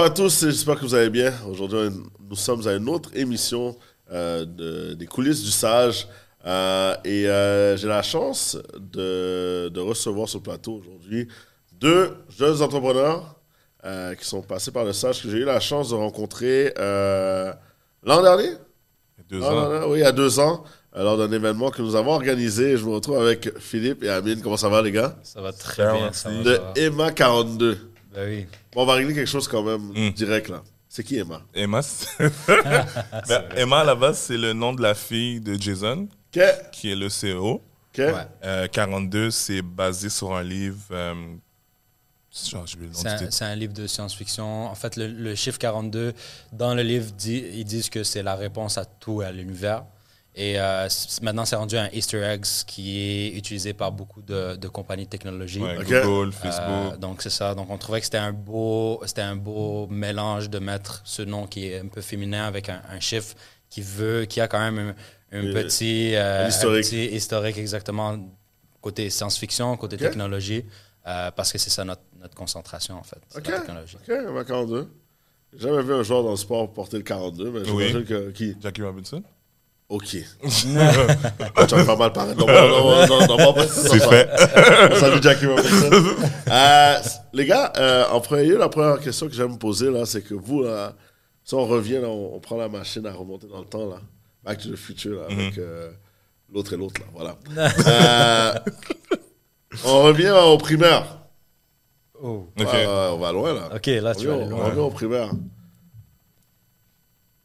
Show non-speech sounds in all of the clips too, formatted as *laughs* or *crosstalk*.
Bonjour à tous, j'espère que vous allez bien. Aujourd'hui, nous sommes à une autre émission euh, de- des coulisses du sage. Euh, et euh, j'ai la chance de, de recevoir sur le plateau aujourd'hui deux jeunes entrepreneurs euh, qui sont passés par le sage que j'ai eu la chance de rencontrer euh, l'an dernier. Deux Ah, ans. non, non, oui, il y a deux ans, lors d'un événement que nous avons organisé. Je me retrouve avec Philippe et Amine. Comment ça va, les gars? Ça va très bien. Ça va, De ça va. Emma 42. Ben oui. Bon, on va régler quelque chose quand même Mm. direct, là. C'est qui Emma? Emma, *laughs* Ben, Emma, à la base, c'est le nom de la fille de Jason, qui est le CEO. OK. Ouais. Euh, 42, c'est basé sur un livre. euh, C'est un, livre de science-fiction. En fait, le, le chiffre 42, dans le livre, dit- ils disent que c'est la réponse à tout, à l'univers. Et euh, maintenant, c'est rendu un Easter egg qui est utilisé par beaucoup de, de compagnies de technologie. Ouais. Google, Euh, Facebook. donc c'est ça. Donc on trouvait que c'était un beau, c'était un beau mélange de mettre ce nom qui est un peu féminin avec un, un chiffre qui veut, qui a quand même un, un petit, euh, un historique. petit historique exactement côté science-fiction, côté technologie, euh, parce que c'est ça notre, notre concentration en fait, Ok. la technologie. OK, Emma 42. J'ai jamais vu un joueur dans le sport porter le 42, mais j'imagine que... Qui? Jackie Robinson? OK. Ah, tu vas pas mal paraître. Non, non, non, non, non, C'est non, fait. Salut Jackie Robinson. Euh, les gars, euh, en premier lieu, la première question que j'aime me poser, là, c'est que vous, là, si on revient, là, on, on prend la machine à remonter dans le temps, là, Back to the Future, là, avec euh, l'autre et l'autre, là, voilà. Euh, on revient au primaire. Oh. On va loin, là. Ok, là On tu vas revient, aller on loin. revient au primaire.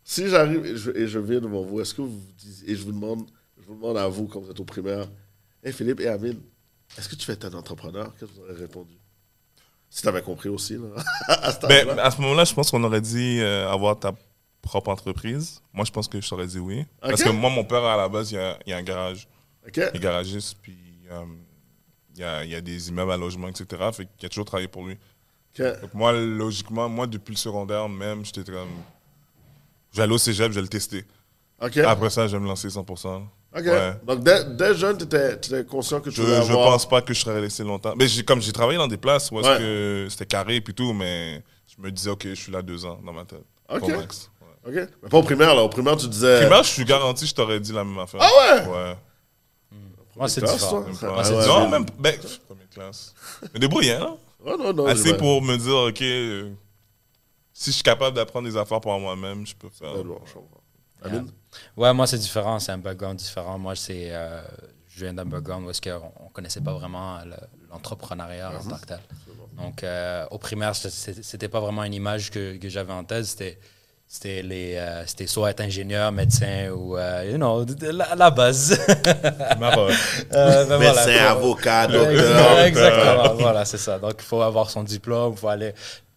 Si j'arrive et je, et je viens devant vous, est-ce que vous disiez, et je vous demande, je vous demande à vous quand vous êtes au primaire, Hé Philippe et Amine, est-ce que tu veux être un entrepreneur? Qu'est-ce que vous aurez répondu? Si tu avais compris aussi, là, *laughs* à cet Ben, à ce moment-là, je pense qu'on aurait dit euh, avoir ta propre entreprise. Moi, je pense que je t'aurais dit oui. Parce que moi, mon père, à la base, il y a, il y a un garage. Ok, Il est garagiste, puis euh, il, y a, il y a des immeubles à logement, etc. Fait qu'il a toujours travaillé pour lui. Donc moi, logiquement, moi, depuis le secondaire même, j'étais comme... J'allais au cégep, je le tester. Après ça, je vais me lancer 100%. Ok. Ah, Ouais. Donc, dès, dès jeune, tu étais, conscient que tu Je, voulais je avoir... pense pas que je serais resté longtemps. Mais j'ai, comme j'ai travaillé dans des places où est-ce Ouais. que c'était carré et puis tout, mais je me disais, OK, je suis là deux ans dans ma tête. Ok. Pas max. Ouais. Ok. Mais pas au primaire, là. Au primaire, tu disais... Primaire, je suis garanti, je t'aurais dit la même affaire. Ah ouais? Ouais. Moi c'est Classe, différent. toi. Même Ouais, pas. Moi, c'est ouais, différent. non, même ben, première classe. Mais débrouillant, hein? Ouais, non, non, Assez pour me dire, OK, euh, si je suis capable d'apprendre des affaires par moi-même, je peux faire. Ouais, bon, je. Amine? Ouais, moi, c'est différent. C'est un background différent. Moi, c'est, euh, je viens d'un background où est-ce qu'on ne connaissait pas vraiment le- l'entrepreneuriat en tant que tel. Donc, euh, au primaire, c'était pas vraiment une image que, que j'avais en tête. C'était, c'était, les, euh, c'était soit être ingénieur, médecin ou, euh, you know, de- de la, la base. *laughs* Euh, ben voilà, Médecin, avocat, docteur. Exactement, voilà, c'est ça. Donc, il faut avoir son diplôme, il faut aller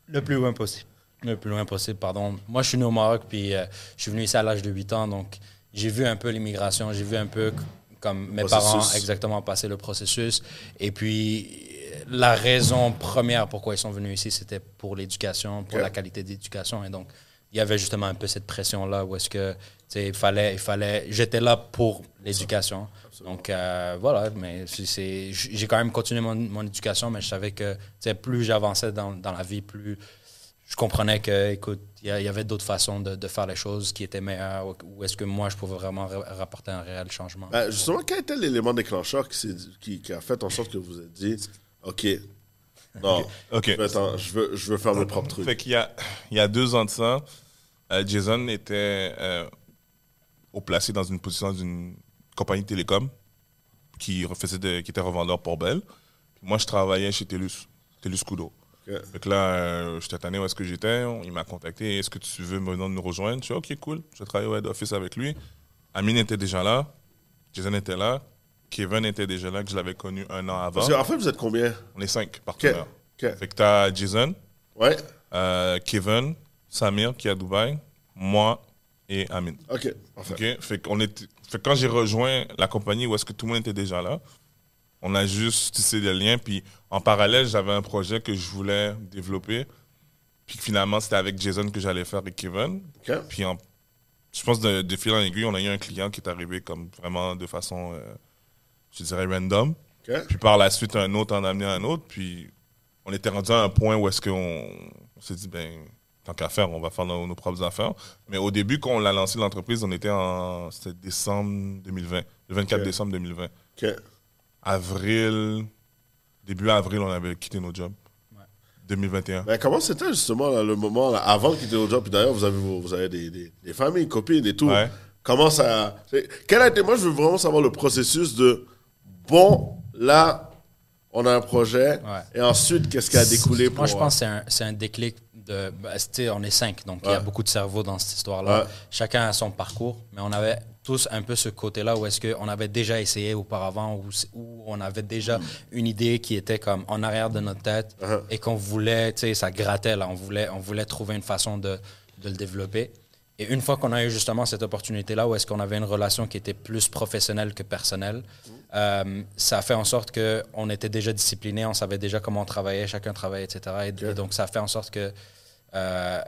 le plus loin possible. Le plus loin possible, pardon. Moi, je suis né au Maroc, puis euh, je suis venu ici à l'âge de 8 ans, donc j'ai vu un peu l'immigration, j'ai vu un peu comme mes Processus. parents exactement passer le processus. Et puis, la raison première pourquoi ils sont venus ici, c'était pour l'éducation, pour la qualité d'éducation. Et donc, il y avait justement un peu cette pression-là où est-ce que, tu sais, il fallait, il fallait, j'étais là pour l'éducation. Donc, euh, voilà, mais j'ai quand même continué mon, mon éducation, mais je savais que, tu sais, plus j'avançais dans, dans la vie, plus je comprenais que, écoute, il y, avait d'autres façons de, de faire les choses qui étaient meilleures, ou, ou est-ce que moi, je pouvais vraiment ra- rapporter un réel changement? Ben, justement, quel était l'élément déclencheur qui, a fait en sorte que vous vous êtes dit, OK, non, OK. je, veux, attends, je, veux, je veux faire mes propres trucs. Fait qu'il y a, il y a deux ans de ça, euh, Jason était euh, au placé dans une position d'une compagnie de télécom qui, refaisait de- qui était revendeur pour Bell. Moi, je travaillais chez TELUS, TELUS Kudo. Fait que là, euh, j'étais tanné où est-ce que j'étais. Il m'a contacté. Est-ce que tu veux maintenant nous rejoindre? Je suis OK, cool. Je travaillais au head office avec lui. Amine était déjà là. Jason était là. Kevin était déjà là, que je l'avais connu un an avant. Parce qu'en fait, vous êtes combien? On est cinq partenaires. OK. Fait que t'as Jason, Ouais. euh, Kevin, Samir qui est à Dubaï, moi et Amine. OK. Parfait. Fait, qu'on était, fait que quand j'ai rejoint la compagnie où est-ce que tout le monde était déjà là, on a juste tissé des liens. Puis en parallèle, j'avais un projet que je voulais développer. Puis finalement, c'était avec Jason que j'allais faire et Kevin. Puis en- je pense de, de fil en aiguille, on a eu un client qui est arrivé comme vraiment de façon, euh, je dirais, random. Puis par la suite, un autre en a amené un autre. Puis on était rendu à un point où est-ce qu'on on s'est dit, ben, tant qu'à faire, on va faire nos, nos propres affaires. Mais au début, quand on a lancé l'entreprise, on était en c'était décembre 2020, le 24 Ok. décembre 2020. OK. Avril, début avril, on avait quitté nos jobs. 2021. Ben, comment c'était justement là, le moment là, avant de quitter le job? Puis d'ailleurs, vous avez, vos- vous avez des, des, des familles, copines et tout. Ouais. Comment ça. Quel a été. Moi, je veux vraiment savoir le processus de. Bon, là, on a un projet. Ouais. Et ensuite, qu'est-ce qui a découlé pour. Moi, je pense que c'est un, déclic de. bah, c'était- on est cinq, donc il y a beaucoup de cerveaux dans cette histoire-là. Ouais. Chacun a son parcours, mais on avait tous un peu ce côté-là où est-ce qu'on avait déjà essayé auparavant, où, on avait déjà une idée qui était comme en arrière de notre tête Uh-huh. et qu'on voulait, tu sais, ça grattait là, on voulait, on voulait trouver une façon de, de le développer. Et une fois qu'on a eu justement cette opportunité-là, où est-ce qu'on avait une relation qui était plus professionnelle que personnelle, euh, ça a fait en sorte qu'on était déjà discipliné, on savait déjà comment on travaillait, chacun travaillait, etc. Et, et donc, ça a fait en sorte que euh,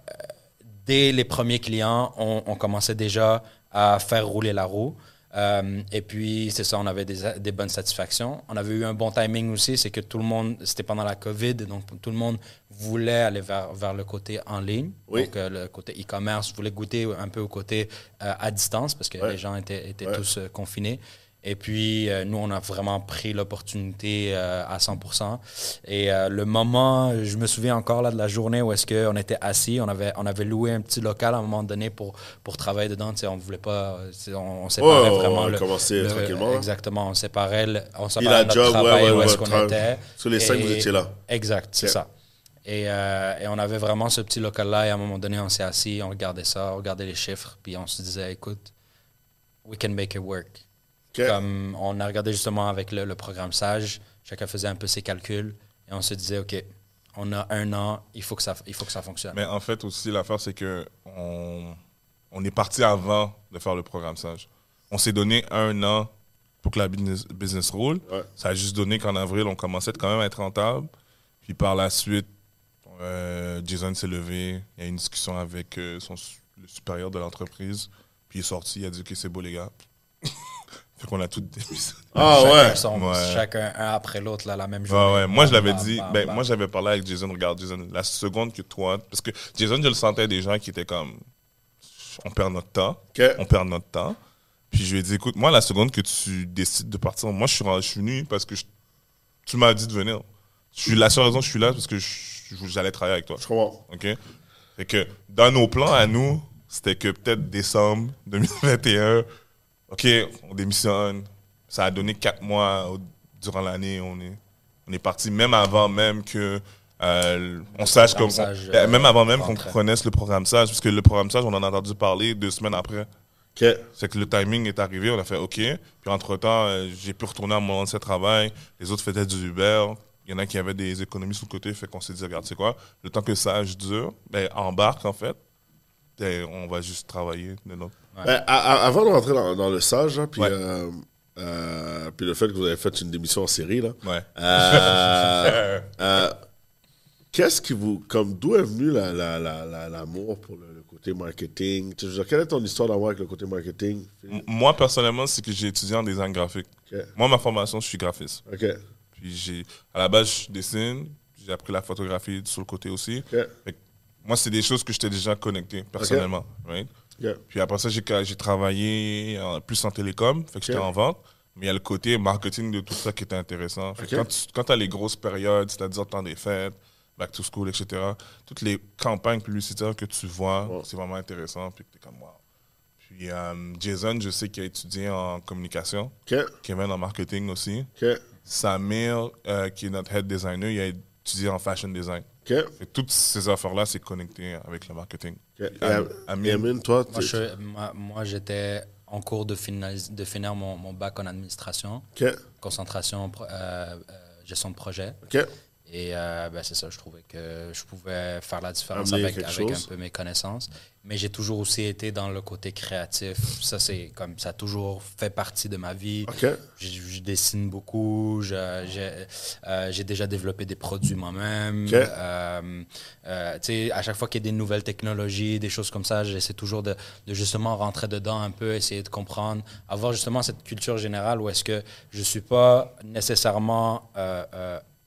dès les premiers clients, on, on commençait déjà à faire rouler la roue. Euh, et puis, c'est ça, on avait des, des bonnes satisfactions. On avait eu un bon timing aussi, c'est que tout le monde, c'était pendant la COVID, donc tout le monde voulait aller vers, vers le côté en ligne, Oui. donc euh, le côté e-commerce, voulait goûter un peu au côté euh, à distance parce que Ouais. les gens étaient, étaient Ouais. tous euh, confinés. Et puis, euh, nous, on a vraiment pris l'opportunité euh, à 100%. Et euh, le moment, je me souviens encore là, de la journée où est-ce qu'on était assis, on avait, on avait loué un petit local à un moment donné pour, pour travailler dedans. Tu sais, on voulait pas... On, on séparait Ouais, vraiment on le... le- tranquillement, là. Exactement, on séparait, le- on séparait notre job, travail ouais, où ouais, est-ce qu'on était. Sur les cinq, Et- vous étiez là. Exact, c'est ça. Et, euh, et on avait vraiment ce petit local-là, et à un moment donné, on s'est assis, on regardait ça, on regardait les chiffres, puis on se disait, écoute, we can make it work. Comme on a regardé justement avec le, le programme Sage, chacun faisait un peu ses calculs, et on se disait, OK, on a un an, il faut que ça, il faut que ça fonctionne. Mais en fait, aussi, l'affaire, c'est que on, on est parti avant de faire le programme Sage. On s'est donné un an pour que la business, business roule. Ouais. Ça a juste donné qu'en avril, on commençait quand même à être rentable. Puis par la suite, euh, Jason s'est levé. Il y a eu une discussion avec euh, son, le supérieur de l'entreprise. Puis il est sorti, il a dit Ok, c'est beau, les gars. Fait qu'on a tout démissionné. *laughs* Ah chacun, ouais. son- Ouais. chacun un après l'autre, là, la même journée. ouais. Moi, je l'avais dit. bam, ben, bam. moi, j'avais parlé avec Jason. Regarde, Jason, la seconde que toi. Parce que Jason, je le sentais des gens qui étaient comme. On perd notre temps. On perd notre temps. Puis je lui ai dit écoute, moi, la seconde que tu décides de partir, moi, je suis, je suis venu parce que je- tu m'as dit de venir. Je suis, la seule raison que je suis là, c'est parce que j'allais travailler avec toi. Je comprends. OK? Fait que dans nos plans à nous, c'était que peut-être décembre 2021, OK, on démissionne. Ça a donné quatre mois durant l'année. On est, on est parti même avant même que euh, on sache comme Sage, euh, même avant même qu'on rentrait. connaisse le programme Sage, parce que le programme Sage, on en a entendu parler deux semaines après. OK. C'est que le timing est arrivé, on a fait OK. Puis entre-temps, euh, j'ai pu retourner à mon ancien travail. Les autres faisaient du Uber. Il y en a qui avaient des économies sur le côté. Fait qu'on s'est dit, regarde, c'est quoi? Le temps que ça dure, ben, embarque en fait. Ben, on va juste travailler de notre. Ben, avant de rentrer dans, dans le sage, là, puis, Ouais. euh, euh, puis le fait que vous avez fait une démission en série, là, Ouais. euh, *laughs* euh, qu'est-ce qui vous. Comme d'où est venu la- la- la- la- l'amour pour le, le côté marketing? Tu sais, je veux dire, Quelle est ton histoire d'amour avec le côté marketing M- Moi, personnellement, c'est que j'ai étudié en design graphique. Moi, ma formation, je suis graphiste. Ok. Puis j'ai, à la base, je dessine. J'ai appris la photographie sur le côté aussi. Fait moi, c'est des choses que j'étais déjà connecté personnellement. right? Puis après ça, j'ai, travaillé en- plus en télécom, fait que j'étais en vente. Mais il y a le côté marketing de tout ça qui était intéressant. Fait que Ok. Quand tu as les grosses périodes, c'est-à-dire temps des fêtes, back to school, etc., toutes les campagnes publicitaires que tu vois, c'est vraiment intéressant. Puis tu es comme, wow. Puis euh, Jason, je sais qu'il a étudié en communication. Ok. Kevin en marketing aussi. Samir, euh, qui est notre head designer, il a étudié en fashion design. Ok. Fait que toutes ces affaires-là, c'est connecté avec le marketing. Ok. Et Am- Am- Amine. Amine, toi, Moi, j'étais en cours de, finalis- de finir mon, mon bac en administration, Ok. concentration, euh, euh, gestion de projet. Et euh, ben, c'est ça, je trouvais que je pouvais faire la différence Amener avec, un peu mes connaissances. Mais j'ai toujours aussi été dans le côté créatif. Ça, c'est comme ça a toujours fait partie de ma vie. Je, je dessine beaucoup. J'ai euh, j'ai déjà développé des produits moi-même. Ok. Euh, euh, à chaque fois qu'il y a des nouvelles technologies, des choses comme ça, j'essaie toujours de, de justement rentrer dedans un peu, essayer de comprendre, avoir justement cette culture générale où est-ce que je suis pas nécessairement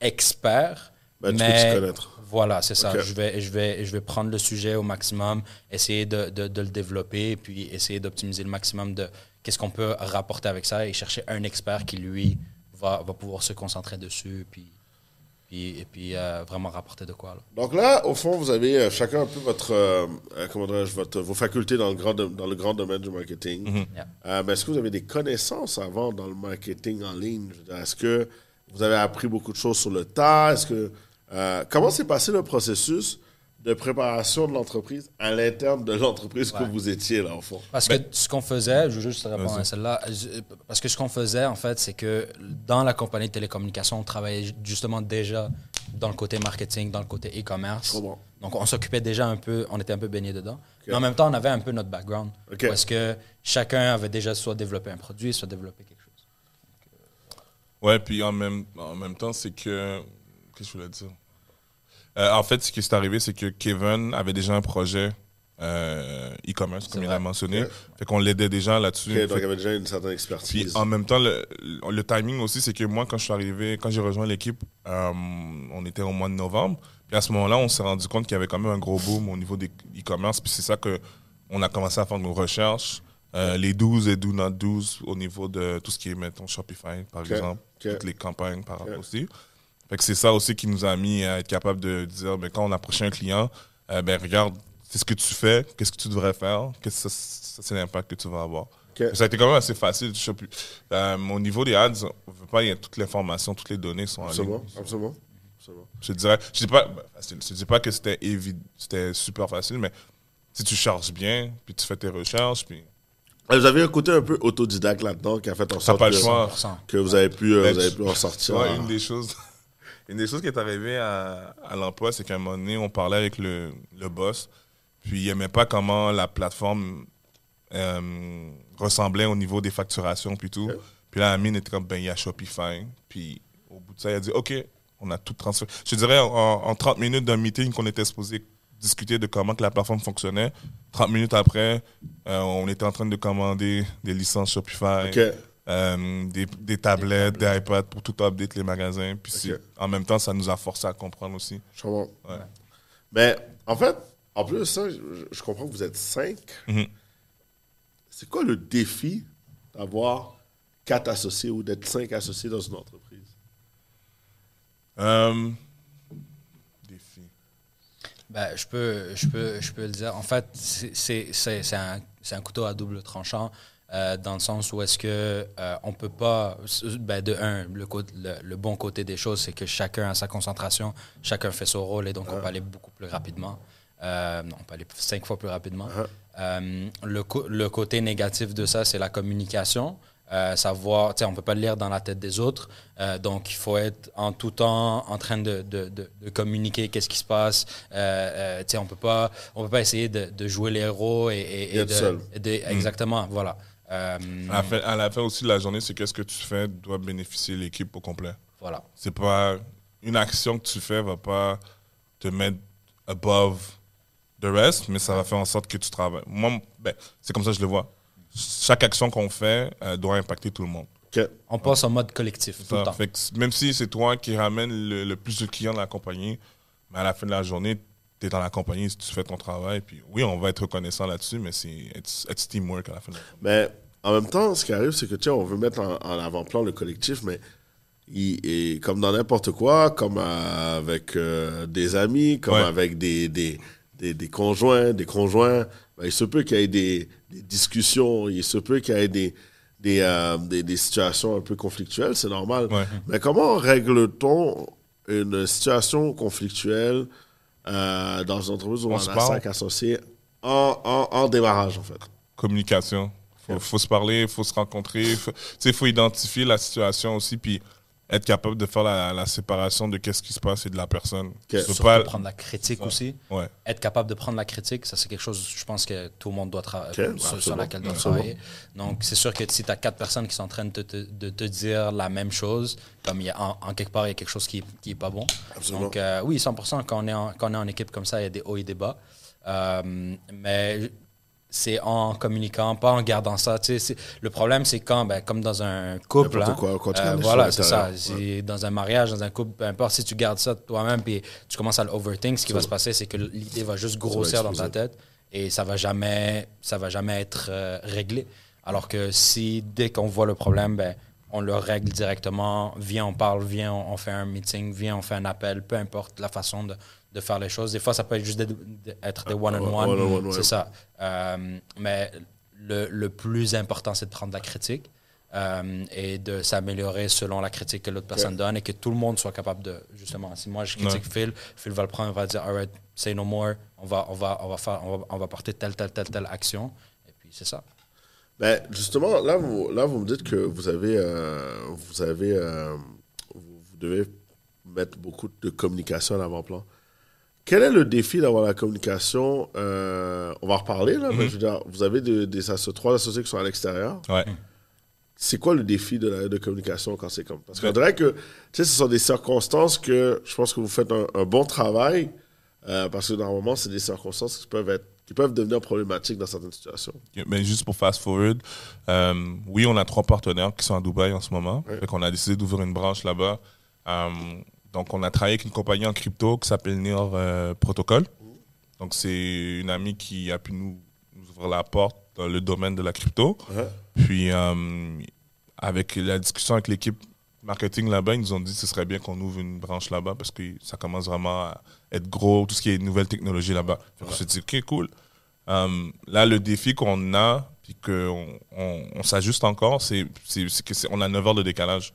expert, Ben, tu Mais- peux connaître. Voilà, c'est ça. Je, vais, je, vais, je vais prendre le sujet au maximum, essayer de, de, de le développer, puis essayer d'optimiser le maximum de qu'est-ce qu'on peut rapporter avec ça et chercher un expert qui, lui, va, va pouvoir se concentrer dessus, puis, puis, et puis euh, vraiment rapporter de quoi. Là. Donc là, au fond, vous avez euh, chacun un peu votre, euh, euh, comment votre, vos facultés dans le grand, dans le grand domaine du marketing. Yeah. Mais est-ce que vous avez des connaissances avant dans le marketing en ligne? Est-ce que vous avez appris beaucoup de choses sur le tas? Est-ce que, euh, comment s'est passé le processus de préparation de l'entreprise à l'interne de l'entreprise que vous étiez, là, au fond? Parce Ben- que ce qu'on faisait, je veux juste répondre à celle-là, parce que ce qu'on faisait, en fait, c'est que dans la compagnie de télécommunications, on travaillait justement déjà dans le côté marketing, dans le côté e-commerce. Bon. Donc, on s'occupait déjà un peu, on était un peu baigné dedans. Mais en même temps, on avait un peu notre background. Parce que chacun avait déjà soit développé un produit, soit développé quelque chose. Ouais, puis en même, en même temps, c'est que. Qu'est-ce que je voulais dire? Euh, en fait, ce qui est arrivé, c'est que Kevin avait déjà un projet euh, e-commerce, comme il vrai. a mentionné. Fait qu'on l'aidait déjà là-dessus. Donc il avait déjà une certaine Puis expertise. en même temps, le, le timing aussi, c'est que moi, quand je suis arrivé, quand j'ai rejoint l'équipe, euh, on était au mois de novembre. Puis à ce moment-là, on s'est rendu compte qu'il y avait quand même un gros boom au niveau des e-commerce. Puis c'est ça que on a commencé à faire nos recherches. Euh, les 12 et do not 12 au niveau de tout ce qui est, mettons, Shopify, par exemple. Toutes les campagnes par rapport aussi. Fait que c'est ça aussi qui nous a mis à être capable de dire, ben, quand on approchait un client, euh, ben, regarde, c'est ce que tu fais, qu'est-ce que tu devrais faire, qu'est-ce que ça, c'est l'impact que tu vas avoir. Ça a été quand même assez facile. Euh, au niveau des ads, on veut pas, il y a toute l'information, toutes les données sont en ligne. Absolument, absolument. absolument. Je dirais, je dis pas, ben, facile. Je dis pas que c'était évi- c'était super facile, mais si tu charges bien, puis tu fais tes recherches, puis Vous avez un côté un peu autodidacte là-dedans qui a fait en sorte pas le que, choix. 100%. que vous avez pu, euh, Ben, vous avez tu- pu en sortir. une des choses, *laughs* une des choses qui est arrivée à, à l'emploi, c'est qu'à un moment donné, on parlait avec le, le boss, puis il aimait pas comment la plateforme euh, ressemblait au niveau des facturations, puis tout. Ok. Puis là, Amine était comme, ben, il y a Shopify. Puis au bout de ça, il a dit, OK, on a tout transféré. Je dirais, en, en 30 minutes d'un meeting qu'on était supposé discuter de comment que la plateforme fonctionnait, 30 minutes après, euh, on était en train de commander des licences Shopify. Euh, des, des tablettes, des iPads pour tout update les magasins. Puis en même temps, ça nous a forcé à comprendre aussi. Je comprends. Ouais. Mais en fait, en plus de ça, je, je comprends que vous êtes cinq. Mhm. C'est quoi le défi d'avoir quatre associés ou d'être cinq associés dans une entreprise? Euh. Ben, je, peux, je, peux, je peux le dire. En fait, c'est- c'est c'est- c'est un, c'est un couteau à double tranchant. euh, dans le sens où est-ce que euh, on peut pas ben de un le, cô- le, le bon côté des choses c'est que chacun a sa concentration chacun fait son rôle et donc on peut aller beaucoup plus rapidement Euh, non, on peut aller cinq fois plus rapidement Euh, le, co- le côté négatif de ça c'est la communication euh, savoir, tu sais, on peut pas le lire dans la tête des autres, Euh, donc il faut être en tout temps en train de, de, de, de communiquer qu'est-ce qui se passe. Euh, euh, tu sais, on peut pas, on peut pas essayer de, de jouer les héros et, et- et Être de, seul. et de- exactement, voilà. Euh, À, la fin, à la fin aussi de la journée, c'est que ce que tu fais doit bénéficier l'équipe au complet. voilà. C'est pas une action que tu fais va pas te mettre above the rest, mais ça va faire en sorte que tu travailles. Moi, ben, c'est comme ça que je le vois. Chaque action qu'on fait euh, doit impacter tout le monde. On passe en mode collectif tout le temps. Fait que même si c'est toi qui ramène le, le plus de clients de la compagnie, mais à la fin de la journée, tu es dans la compagnie, tu fais ton travail. Puis oui, on va être reconnaissant là-dessus, mais c'est it's, it's teamwork à la fin de la journée. Mais en même temps, ce qui arrive, c'est que, tu sais, on veut mettre en, en avant-plan le collectif, mais il, et comme dans n'importe quoi, comme avec euh, des amis, comme Ouais. avec des, des, des, des conjoints, des conjoints, ben, il se peut qu'il y ait des, des discussions, il se peut qu'il y ait des, des, euh, des, situations un peu conflictuelles, c'est normal. Ouais. Mais comment règle-t-on une situation conflictuelle euh, dans une entreprise où On on, se a cinq associés en, en, en démarrage, en fait? Communication. Faut, faut se parler, faut se rencontrer. Faut- sais, faut identifier la situation aussi, puis être capable de faire la, la séparation de qu'est-ce qui se passe et de la personne. Peux Surtout pas- prendre la critique aussi. Ouais. Être capable de prendre la critique, ça c'est quelque chose, je pense que tout le monde doit tra- Ok, sur, sur laquelle doit Absolument. travailler. Donc c'est sûr que si tu as quatre personnes qui sont en train de te, te- de te dire la même chose, comme il y a, en, en quelque part il y a quelque chose qui n'est qui est pas bon. Absolument. Donc euh, oui, 100%, quand on, est en, quand on est en équipe comme ça, il y a des hauts et des bas. Euh, mais c'est en communiquant, pas en gardant ça. Tu sais, le problème, c'est quand, ben, comme dans un couple, hein, quoi, quand tu euh, voilà, c'est ça. Dans un mariage, dans un couple, peu importe, si tu gardes ça toi-même puis tu commences à l'overthink, ce qui va se passer, c'est que l'idée va juste grossir dans ta tête et ça va jamais, ça va jamais être euh, réglé. Alors que si dès qu'on voit le problème, ben, on le règle directement, viens, on parle, viens, on, on fait un meeting, viens, on fait un appel, peu importe la façon de, de faire les choses. Des fois, ça peut être juste d'être d'être des one-on-one, one-on-one, ouais. c'est ça. Euh, mais le, le plus important, c'est de prendre la critique euh, et de s'améliorer selon la critique que l'autre personne donne et que tout le monde soit capable de, justement, si moi je critique Phil, Phil va le prendre, va dire, all right, say no more, on va, on va, on va, faire, on va, on va porter telle, telle, telle, telle action. Et puis, c'est ça. Ben, justement, là vous, là, vous me dites que vous avez. euh, vous, avez vous, vous devez mettre beaucoup de communication à l'avant-plan. Quel est le défi d'avoir la communication euh, On va en reparler, là, mais je veux dire, vous avez des, des asso- trois associés qui sont à l'extérieur. Ouais. C'est quoi le défi de, la, de communication quand c'est comme Parce qu'on dirait que, tu sais, ce sont des circonstances que je pense que vous faites un, un bon travail, euh, parce que normalement, c'est des circonstances qui peuvent, être, qui peuvent devenir problématiques dans certaines situations. Mais juste pour fast forward, euh, oui, on a trois partenaires qui sont à Dubaï en ce moment. Ouais. Fait qu'on a décidé d'ouvrir une branche là-bas. Donc, on a travaillé avec une compagnie en crypto qui s'appelle NIR euh, Protocol. Donc, c'est une amie qui a pu nous, nous ouvrir la porte dans le domaine de la crypto. Ouais. Puis, euh, avec la discussion avec l'équipe marketing là-bas, ils nous ont dit que ce serait bien qu'on ouvre une branche là-bas parce que ça commence vraiment à être gros, tout ce qui est nouvelles technologies là-bas. Qu'on s'est dit, OK, cool. Euh, là, le défi qu'on a, puis qu'on on, on s'ajuste encore, c'est c'est- c'est que c'est- on a 9 heures de décalage.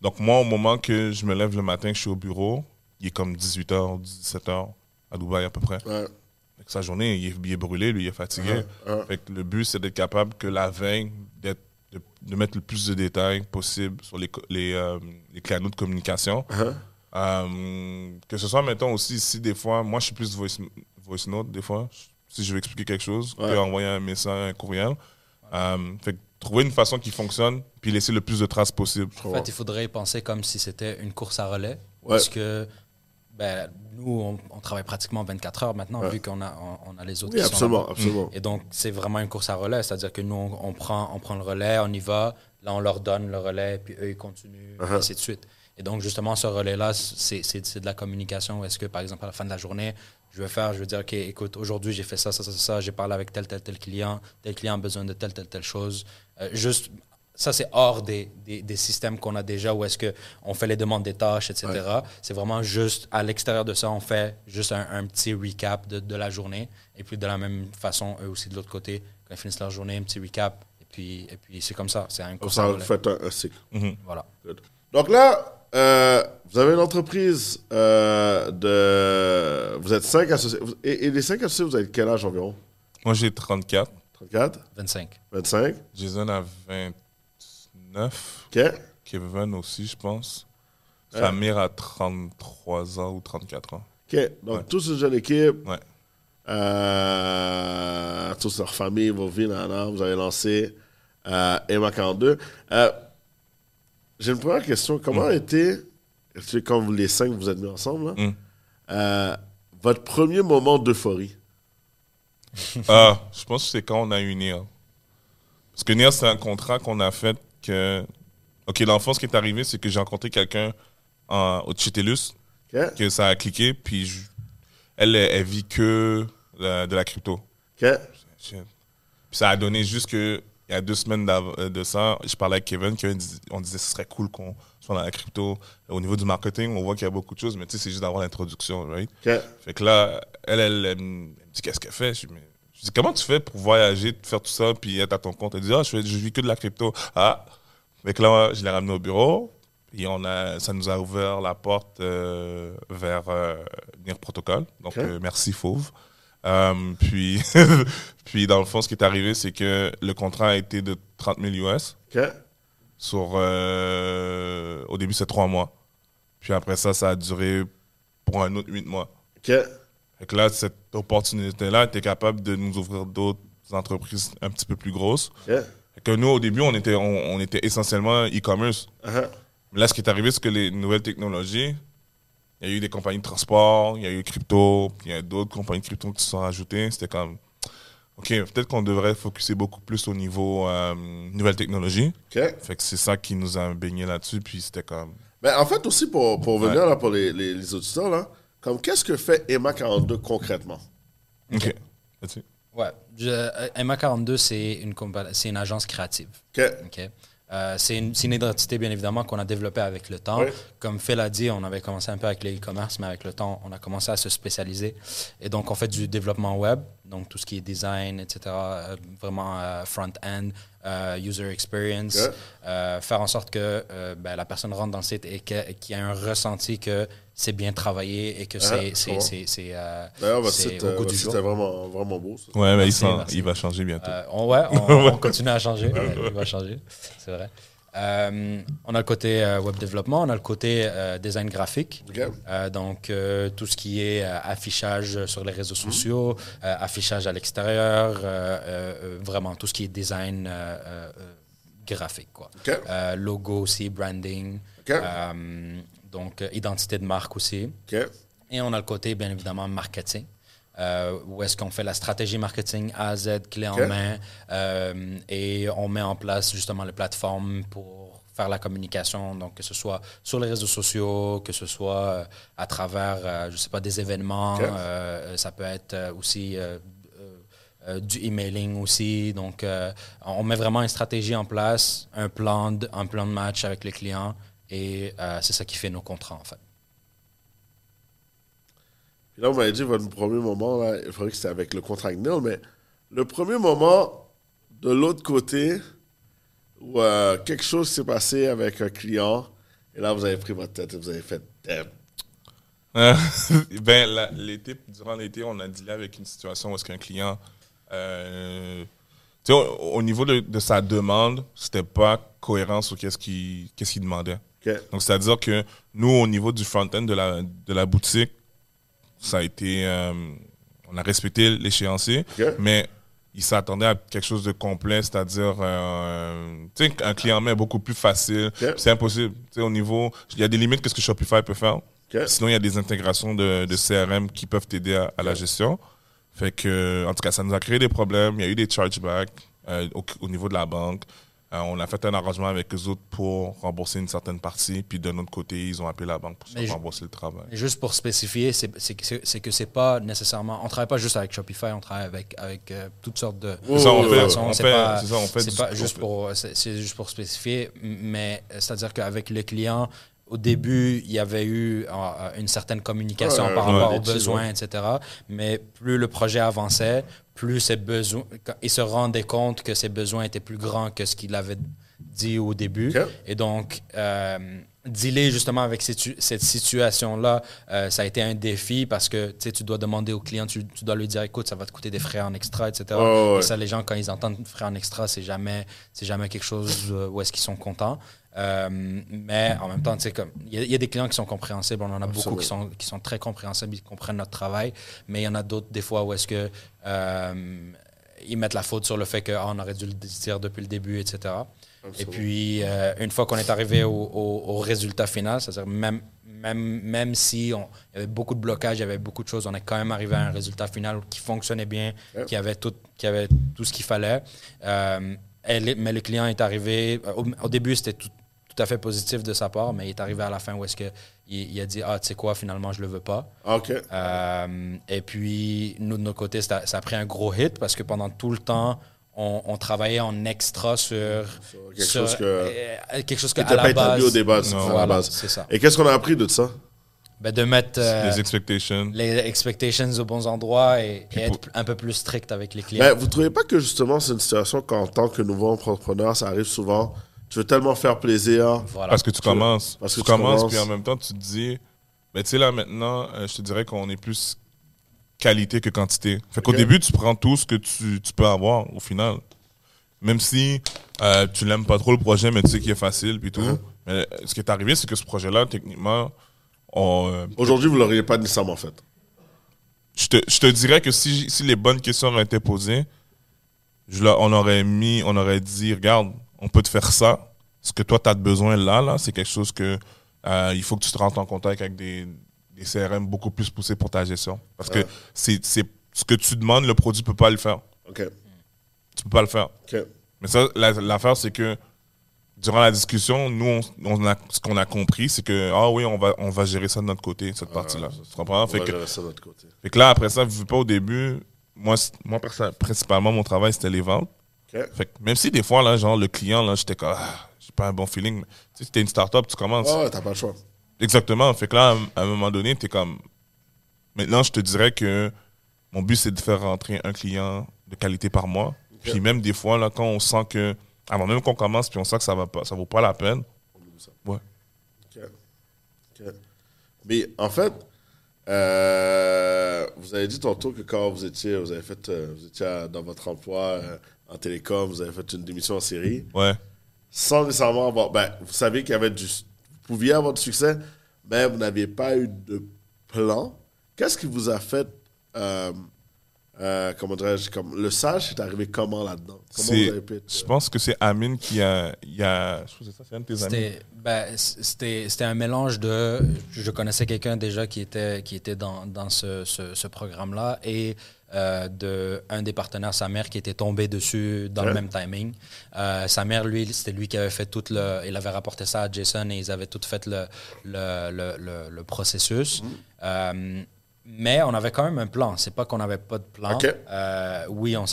Donc, moi, au moment que je me lève le matin, que je suis au bureau, il est comme 18h, 17h à Dubaï à peu près. Ouais. Sa journée, il est, il est brûlé, lui, il est fatigué. Ouais, ouais. Fait que le but, c'est d'être capable que la veille, d'être- de, de mettre le plus de détails possible sur les, les, euh, les canaux de communication. Hein? Euh, que ce soit, mettons, aussi, si des fois, moi, je suis plus voice, voice note, des fois, si je veux expliquer quelque chose, Ouais. que envoyer un message, un courriel. Euh, fait que trouver une façon qui fonctionne, puis laisser le plus de traces possible. En fait, il faudrait y penser comme si c'était une course à relais. Ouais. Parce que ben, nous, on, on travaille pratiquement 24 heures maintenant, Ouais. vu qu'on a, on, on a les autres Oui, qui absolument, absolument. Et donc, c'est vraiment une course à relais. C'est-à-dire que nous, on, on prend, on prend le relais, on y va, là, on leur donne le relais, puis eux, ils continuent, Uh-huh. et ainsi de suite. Et donc, justement, ce relais-là, c'est c'est- c'est de la communication. Est-ce que, par exemple, à la fin de la journée, je vais faire, je vais dire, OK, écoute, aujourd'hui, j'ai fait ça, ça, ça, ça, ça, j'ai parlé avec tel, tel, tel client, tel client a besoin de telle, telle, telle chose. Euh, juste, ça, c'est hors des, des, des systèmes qu'on a déjà où est-ce qu'on fait les demandes des tâches, etc. C'est vraiment juste, à l'extérieur de ça, on fait juste un, un petit recap de, de la journée. Et puis, de la même façon, eux aussi, de l'autre côté, quand ils finissent leur journée, un petit recap. Et puis, et puis c'est comme ça. C'est un ça, faites un, un cycle. Mhm. Voilà. Good. Donc là, euh, vous avez une entreprise euh, de. Vous êtes cinq associés. Vous- Et, et les cinq associés, vous avez quel âge environ? Moi, j'ai 34. 34 25. 25 Jason a 29. Ok. Kevin aussi, je pense. Ouais. Samir a 33 ans ou 34 ans. Ok. Donc, Ouais. tous une jeune équipe. Ouais. Euh, tous leurs familles, vos nan, vous avez lancé euh, Emma 42. Euh, J'ai une première question. Comment Mm. que quand vous les cinq vous êtes mis ensemble, là, Mm. euh, votre premier moment d'euphorie? Ah, je pense que c'est quand on a eu Neil. Parce que Neil, c'est un contrat qu'on a fait que. Ok, l'enfant, ce qui est arrivé, c'est que j'ai rencontré quelqu'un en- au Chitelus, que ça a cliqué, puis je- elle, elle, elle vit que la- de la crypto. Ok. Shit. Puis ça a donné juste que il y a deux semaines euh, de ça, je parlais avec Kevin, Kevin on disait que ce serait cool qu'on soit dans la crypto. Au niveau du marketing, on voit qu'il y a beaucoup de choses, mais tu sais, c'est juste d'avoir l'introduction, right? Ok. Fait que là, elle, elle, elle me dit qu'est-ce qu'elle fait? Je, dis, mais- comment tu fais pour voyager, faire tout ça, puis être à ton compte? Elle dit ah, je, fais, je vis que de la crypto. Ah, que là, je l'ai ramené au bureau. Et on a, ça nous a ouvert la porte euh, vers euh, NIR Protocol. Donc, euh, merci Fauve. Euh, puis, *laughs* puis, dans le fond, ce qui est arrivé, c'est que le contrat a été de 30 000 US. Ok. Sur, au début, c'est trois mois. Puis après ça, ça a duré pour un autre huit mois. Ok. Que là, cette opportunité-là était capable de nous ouvrir d'autres entreprises un petit peu plus grosses. Que nous, au début, on était, on, on était essentiellement e-commerce. Mais là, ce qui est arrivé, c'est que les nouvelles technologies, il y a eu des compagnies de transport, il y a eu crypto, puis il y a d'autres compagnies de crypto qui se sont rajoutées. C'était comme, OK, peut-être qu'on devrait focuser beaucoup plus au niveau euh, nouvelles technologies. Fait que c'est ça qui nous a baigné là-dessus, puis c'était comme... Ben, en fait, aussi, pour, pour venir là, pour les, les, les auditeurs, là, comme qu'est-ce que fait Emma 42 concrètement? OK. Ouais. Je- euh, MA42, c'est une, c'est une agence créative. OK. OK? Euh, c'est une, c'est une identité, bien évidemment, qu'on a développée avec le temps. Oui. Comme Phil a dit, on avait commencé un peu avec le e-commerce, mais avec le temps, on a commencé à se spécialiser. Et donc, on fait du développement web, donc tout ce qui est design, etc., euh, vraiment euh, front-end, euh, user experience, euh, faire en sorte que euh, ben, la personne rentre dans le site et qu'il y ait un ressenti que c'est bien travaillé et que c'est, Ah, c'est, comment? c'est, c'est, D'ailleurs, votre site, au goût du site jour. est vraiment, vraiment beau. ça. Ouais, mais il, Merci, merci. il va changer bientôt. Euh, on, ouais, on, *laughs* on continue à changer. Il va changer, c'est vrai. Euh, on a le côté euh, web développement, on a le côté euh, design graphique. Donc, tout ce qui est affichage sur les réseaux sociaux, euh, affichage à l'extérieur, vraiment tout ce qui est design graphique. Quoi. Logo aussi, branding, donc identité de marque aussi. Et on a le côté, bien évidemment, marketing. Euh, où est-ce qu'on fait la stratégie marketing A à Z, clé en main, euh, et on met en place justement les plateformes pour faire la communication, donc que ce soit sur les réseaux sociaux, que ce soit euh, à travers, je sais pas, des événements, ça peut être aussi du emailing aussi. Donc, on met vraiment une stratégie en place, un plan de, un plan de match avec les clients, et c'est ça qui fait nos contrats, en fait. Puis là, vous m'avez dit, votre premier moment, là, il faudrait que c'était avec le contrat avec Neil, mais le premier moment, de l'autre côté, où euh, quelque chose s'est passé avec un client, et là, vous avez pris votre tête et vous avez fait Damn. Euh, *laughs* ben, la- l'été, durant l'été, on a dealé avec une situation où est-ce qu'un client, euh, tu sais, au, au niveau de, de sa demande, c'était pas cohérent sur qu'est-ce qu'il qu'est-ce qu'il demandait. Donc, c'est-à-dire que nous, au niveau du front-end de la, de la boutique, ça a été. euh, on a respecté l'échéancier, mais il s'attendait à quelque chose de complet, c'est-à-dire euh, tu sais, un client main beaucoup plus facile. C'est impossible. Tu sais, au niveau. Il y a des limites que ce que Shopify peut faire. Sinon, il y a des intégrations de, de CRM qui peuvent t'aider à, à la gestion. Fait que, en tout cas, ça nous a créé des problèmes. Il y a eu des chargebacks euh, au, au niveau de la banque. Euh, on a fait un arrangement avec eux autres pour rembourser une certaine partie. Puis de notre côté, ils ont appelé la banque pour se rembourser le travail. Juste pour spécifier, c'est que c'est- pas nécessairement. On travaille pas juste avec Shopify, on travaille avec avec euh, toutes sortes de. Ouais, ça, on fait, on C'est fait, pas- c'est ça, on fait C'est juste pour juste pour spécifier, mais c'est-à-dire qu'avec le client, au début, il y avait eu euh, une certaine communication Ouais, par rapport ouais, aux besoins, etc. Mais plus le projet avançait, plus ses besoins, il se rendait compte que ses besoins étaient plus grands que ce qu'il avait dit au début. Et donc, euh, dealer justement avec cette, cette situation-là, euh, ça a été un défi parce que tu dois demander au client, tu, tu dois lui dire, écoute, ça va te coûter des frais en extra, etc. Ouais. Et ça, les gens, quand ils entendent frais en extra, c'est jamais, c'est jamais quelque chose euh, où est-ce qu'ils sont contents. Euh, mais en même temps, comme il y, a- il y a des clients qui sont compréhensibles, on en a beaucoup qui sont, qui sont très compréhensibles, ils comprennent notre travail, mais il y en a d'autres des fois où est-ce que euh, ils mettent la faute sur le fait qu'on aurait dû le dire depuis le début, etc. Et puis, euh, une fois qu'on est arrivé au, au- au résultat final, c'est-à-dire même, même, même si on, il y avait beaucoup de blocages, il y avait beaucoup de choses, on est quand même arrivé à un résultat final qui fonctionnait bien, qui, avait tout, qui avait tout ce qu'il fallait. Euh, elle mais le client est arrivé, euh, au, au début, c'était tout, tout à fait positif de sa part, mais il est arrivé à la fin où est-ce que il, il a dit, ah, tu sais quoi, finalement, je le veux pas. OK. Euh, et puis, nous, de notre côté, ça, ça a pris un gros hit parce que pendant tout le temps, on, on travaillait en extra sur, quelque sur- chose que- euh, quelque chose que à la base, au Non. à la base. ça. Et qu'est-ce qu'on a appris de ça? Ben, de mettre euh, Les expectations. les expectations aux bons endroits et, être un peu plus strict avec les clients. Ben, vous trouvez pas que justement, c'est une situation qu'en tant que nouveau entrepreneur, ça arrive souvent? Tu veux tellement faire plaisir. voilà. Parce que tu commences. Parce que tu tu commences, commences. puis en même temps, tu te dis, ben, tu sais, là, maintenant, euh, je te dirais qu'on est plus qualité que quantité. Fait qu'au début, tu prends tout ce que tu, tu peux avoir, au final. Même si euh, tu n'aimes pas trop le projet, mais tu sais qu'il est facile, puis tout. Uh-huh. Mais euh, ce qui est arrivé, c'est que ce projet-là, techniquement, euh, Aujourd'hui, vous l'auriez pas nécessairement fait. je te, je te dirais que si, si les bonnes questions auraient été posées, je on aurait mis, on aurait dit, regarde, on peut te faire ça. Ce que toi, tu as besoin là, là, c'est quelque chose que euh, il faut que tu te rentres en contact avec des, des CRM beaucoup plus poussés pour ta gestion. Parce que c'est, c'est ce que tu demandes, le produit peut pas le faire. OK. Tu peux pas le faire. OK. Mais ça, la- l'affaire, c'est que durant la discussion, nous, on, on a, ce qu'on a compris, c'est que, ah oui, on va, on va gérer ça de notre côté, cette partie-là. Tu comprends? On Fait va que, gérer ça de notre côté. fait que là, après ça, vu pas au début, moi, moi principalement, mon travail, c'était les ventes. Fait que même si des fois, là, genre, le client, là, j'étais comme, ah, j'ai pas un bon feeling. mais Tu sais, t'es une start-up, tu commences. Ah ouais, t'as pas le choix. Exactement. Fait que là, à un moment donné, t'es comme. Maintenant, je te dirais que mon but, c'est de faire rentrer un client de qualité par mois. Puis même des fois, là, quand on sent que. Avant même qu'on commence, puis on sent que ça va pas, ça vaut pas la peine. Ouais. OK. OK. Mais en fait, euh, vous avez dit tantôt que quand vous étiez, vous avez fait, euh, vous étiez dans votre emploi euh, en télécom, vous avez fait une démission en série, Ouais. sans nécessairement avoir. Ben, vous saviez qu'il y avait du. Vous pouviez avoir du succès, mais vous n'aviez pas eu de plan. Qu'est-ce qui vous a fait. euh, euh, comment dirais-je comme, Le sage est arrivé comment là-dedans? Comment C'est- vous avez pu être, Je pense que c'est Amine qui a. Il a je pense que c'est ça, c'est un de tes amis? C'était ben, c'était c'était un mélange de. Je connaissais quelqu'un déjà qui était, qui était dans, dans ce, ce, ce programme-là et euh, de un des partenaires, sa mère, qui était tombée dessus dans le même timing. Euh, sa mère, lui, c'était lui qui avait fait tout le. Il avait rapporté ça à Jason et ils avaient tout fait le, le, le, le, processus. Euh, mais on avait quand même un plan. C'est pas qu'on n'avait pas de plan. Ok. Euh, oui, on,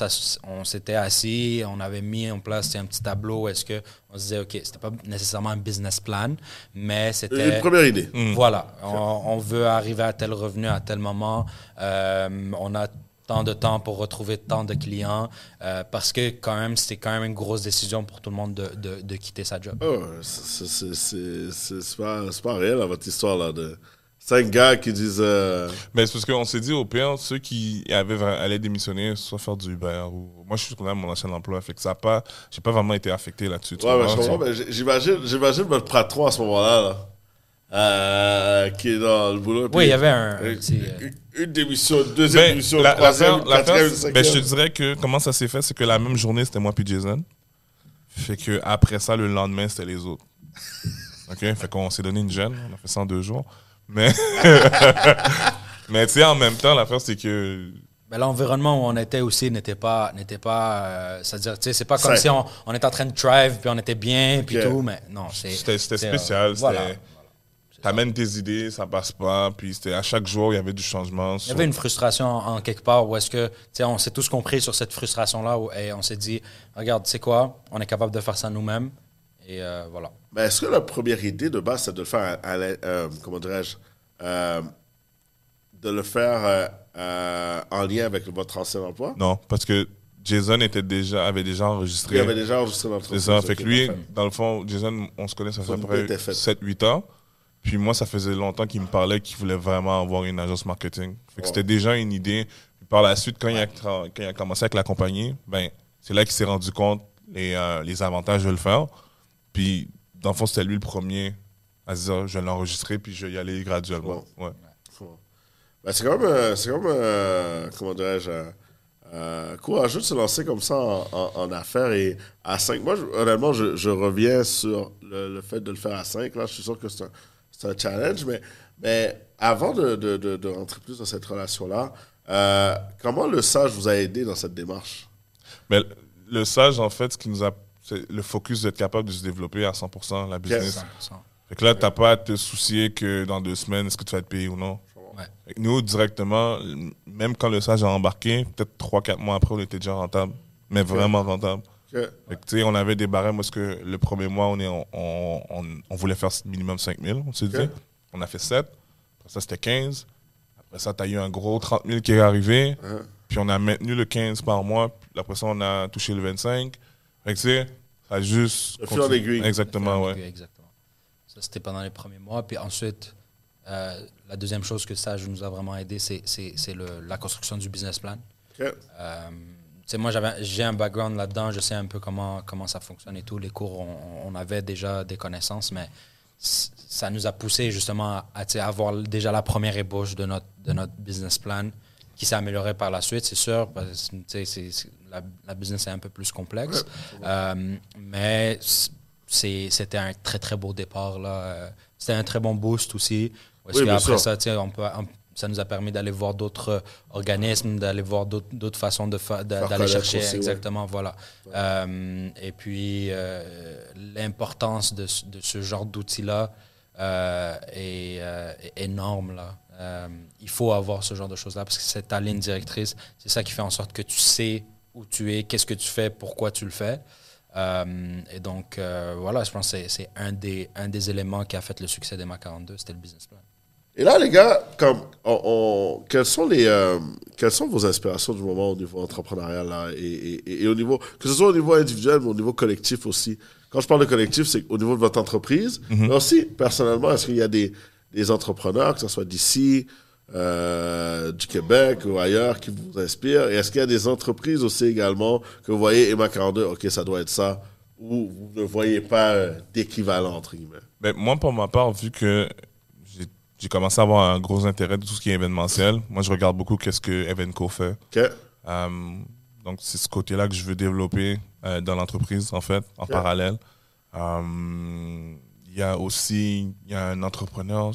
on s'était assis, on avait mis en place un petit tableau. Est-ce que on se disait, OK, c'était pas nécessairement un business plan, mais c'était. Une première idée. Voilà, on, on veut arriver à tel revenu à tel moment. Euh, on a tant de temps pour retrouver tant de clients euh, parce que quand même, c'était quand même une grosse décision pour tout le monde de, de, de quitter sa job. Oh, c'est- pas, c'est pas réel, là, votre histoire, là, de cinq gars qui disent... euh, Ben, c'est parce qu'on s'est dit, au pire, ceux qui avaient, allaient démissionner, soit faire du Uber ou. Moi, je suis condamné à mon ancien emploi. Fait que ça a pas. J'ai pas vraiment été affecté là-dessus. Ouais, mais je comprends? comprends, mais j- j'imagine, j'imagine votre patron à ce moment-là, là, euh, qui est dans le boulot. Oui, il y avait un, un Une, petit, euh, une- une démission, une deuxième Ben, démission, la- troisième, quatrième, ben, je te dirais que comment ça s'est fait, c'est que la même journée, c'était moi puis Jason. Fait que après ça, le lendemain, c'était les autres. OK? Fait qu'on s'est donné une gêne. On a fait ça en deux jours. Mais, *laughs* mais tu sais, en même temps, l'affaire, c'est que. Ben, l'environnement où on était aussi n'était pas, n'était pas, euh, c'est-à-dire, tu sais, c'est pas comme si on, on était en train de drive puis on était bien puis tout, mais non, c'est. C'était c'était c'est, euh, spécial. voilà. T'amènes tes idées, ça passe pas. Puis c'était à chaque jour, il y avait du changement. Il y avait une frustration en, en quelque part où est-ce que, tu sais, on s'est tous compris sur cette frustration-là et on s'est dit, regarde, tu sais quoi, on est capable de faire ça nous-mêmes et euh, voilà. Mais est-ce que la première idée de base, c'est de le faire à, à la- euh, comment dirais-je, euh, de le faire euh, euh, en lien avec votre ancien emploi? Non, parce que Jason était déjà, avait déjà enregistré. Il avait déjà enregistré notre C'est ça. Fait que lui, dans le fond, Jason, on se connaît, ça fait Son à peu idée près était faite. 7-8 ans. Puis moi, ça faisait longtemps qu'il me parlait qu'il voulait vraiment avoir une agence marketing. Fait que Ouais. c'était déjà une idée. Puis par la suite, quand, il a, quand il a commencé avec la compagnie, ben, c'est là qu'il s'est rendu compte les, euh, les avantages de le faire. Puis, dans le fond, c'était lui le premier à se dire, je vais l'enregistrer, puis je vais y aller graduellement. Ouais. Ben, c'est quand même, euh, c'est quand même euh, comment dirais-je, euh, courageux de se lancer comme ça en, en- en affaires et à 5. Moi, je- honnêtement, je, je reviens sur le, le fait de le faire à 5. Là, je suis sûr que c'est un, c'est un challenge, mais, mais avant de, de, de, de rentrer plus dans cette relation-là, euh, comment le sage vous a aidé dans cette démarche? Mais le sage, en fait, ce qui nous a. C'est le focus d'être capable de se développer à 100% la business. 100%. Fait que là, t'as pas à te soucier que dans deux semaines, est-ce que tu vas être payé ou non. Ouais. Nous, directement, même quand le sage a embarqué, peut-être 3-4 mois après, on était déjà rentable. Mais vraiment rentable. Que, on avait des barèmes parce que le premier mois, on, est, on, on, on- on voulait faire minimum 5 000, on s'est dit. Ok. On a fait 7. Après ça, c'était 15. Après ça, tu as eu un gros 30 000 qui est arrivé. Hein. Puis on a maintenu le 15 par mois. Puis après ça, on a touché le 25. Fait que, tu sais, ça a juste. Le fil en aiguille. Exactement, ouais. Exactement. Ça, c'était pendant les premiers mois. Puis ensuite, euh, la deuxième chose que Sage nous a vraiment aidé, c'est, c'est, c'est le, la construction du business plan. que- Euh, moi, j'avais, j'ai un background là-dedans, je sais un peu comment, comment ça fonctionne et tout. Les cours, on, on avait déjà des connaissances, mais ça nous a poussé justement à, avoir déjà la première ébauche de notre, de notre business plan qui s'est amélioré par la suite, c'est sûr, parce que la, la business est un peu plus complexe. Euh, mais c'est, c'était un très, très beau départ. Là. Euh, C'était un très bon boost aussi. Parce Oui, qu'après ça, on peut, on- ça nous a permis d'aller voir d'autres euh, organismes, d'aller voir d'autres façons de fa- d'aller chercher. aussi, ouais. exactement, voilà. Euh, et puis, euh, l'importance de, ce- de ce genre d'outils-là euh, est, est énorme. Là. Il faut avoir ce genre de choses-là parce que c'est ta ligne directrice. C'est ça qui fait en sorte que tu sais où tu es, qu'est-ce que tu fais, pourquoi tu le fais. Euh, et donc, euh, voilà, je pense que c'est- un des, un des éléments qui a fait le succès d'Emma 42, c'était le business plan. Et là, les gars, comme, on, on- quelles, sont les, euh, quelles sont vos inspirations du moment au niveau entrepreneurial là, et, et- et au niveau, que ce soit au niveau individuel, mais au niveau collectif aussi? Quand je parle de collectif, c'est au niveau de votre entreprise, mais aussi personnellement, est-ce qu'il y a des, des entrepreneurs, que ce soit d'ici, euh, du Québec ou ailleurs, qui vous inspirent? Et est-ce qu'il y a des entreprises aussi également que vous voyez, Emma 42, ok, ça doit être ça, ou vous ne voyez pas euh, d'équivalent, entre guillemets? Ben, moi, pour ma part, vu que j'ai- commencé à avoir un gros intérêt de tout ce qui est événementiel, moi, je regarde beaucoup qu'est-ce que Evenco fait. Euh, donc, c'est ce côté-là que je veux développer euh, dans l'entreprise, en fait, en parallèle. Euh, Il y a aussi il y a un entrepreneur,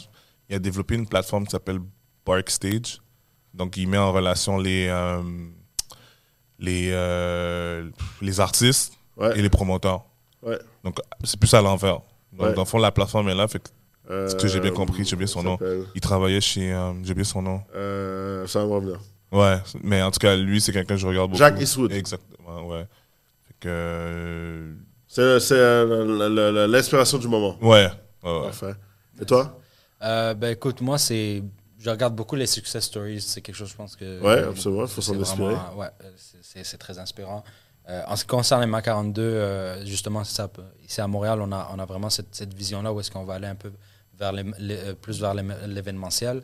il a développé une plateforme qui s'appelle Bark Stage. Donc, il met en relation les, euh, les, euh, les artistes Ouais. et les promoteurs. Ouais. Donc, c'est plus à l'envers. Donc, Ouais. dans le fond, la plateforme est là. Fait que Ce que j'ai bien compris, j'ai oublié son nom. Euh, il travaillait chez. euh, j'ai oublié son nom. Euh, ça va me revenir. Ouais, mais en tout cas, lui, c'est quelqu'un que je regarde beaucoup. Jack Eastwood. Exactement, ouais. Fait que. euh, C'est c'est, euh, l'inspiration du moment. Ouais, ouais, ouais. Parfait. Et toi? Euh, ben écoute, moi, c'est. Je regarde beaucoup les success stories. C'est quelque chose, je pense que. Ouais, absolument, il faut s'en inspirer. vraiment- Ouais, euh, c'est- c'est c'est très inspirant. Euh, en ce qui concerne les MA 42, euh, justement, c'est ça. Ici à Montréal, on a, on a vraiment cette, cette vision-là où est-ce qu'on va aller un peu vers les, les- euh, plus vers l'événementiel.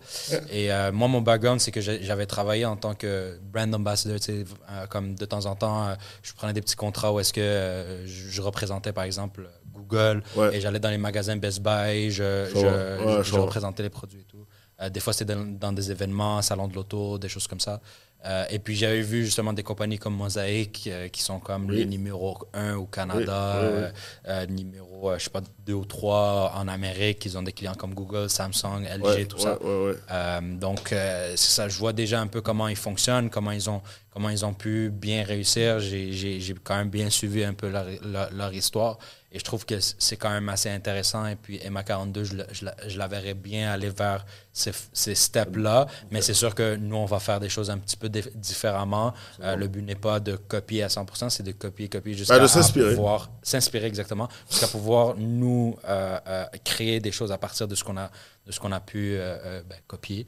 Et euh, moi, mon background, c'est que j'avais travaillé en tant que brand ambassador. euh, comme de temps en temps, euh, je prenais des petits contrats où est-ce que je, représentais, par exemple, Google. Ouais. Et j'allais dans les magasins Best Buy, je, Ouais, représentais les produits et tout. Des fois, c'était dans, dans des événements, salons de l'auto, des choses comme ça. Euh, et puis, j'avais vu justement des compagnies comme Mosaic euh, qui sont comme Oui. les numéros 1 au Canada, Oui, euh, numéro, je sais pas, 2 ou 3 en Amérique. Ils ont des clients comme Google, Samsung, LG, Ouais, tout ouais, ça. ouais, donc, c'est ça, je vois déjà un peu comment ils fonctionnent, comment ils ont, comment ils ont pu bien réussir. J'ai- quand même bien suivi un peu leur, leur, leur histoire et je trouve que c'est quand même assez intéressant. Et puis, Emma 42, je, la- je, je la verrais bien aller vers ces, ces steps-là, mais c'est sûr que nous, on va faire des choses un petit peu dif- différemment. Euh, le but n'est pas de copier à 100%, c'est de copier, copier jusqu'à Ben, pouvoir s'inspirer exactement, jusqu'à pouvoir nous euh, euh, créer des choses à partir de ce qu'on a, de ce qu'on a pu ben, copier.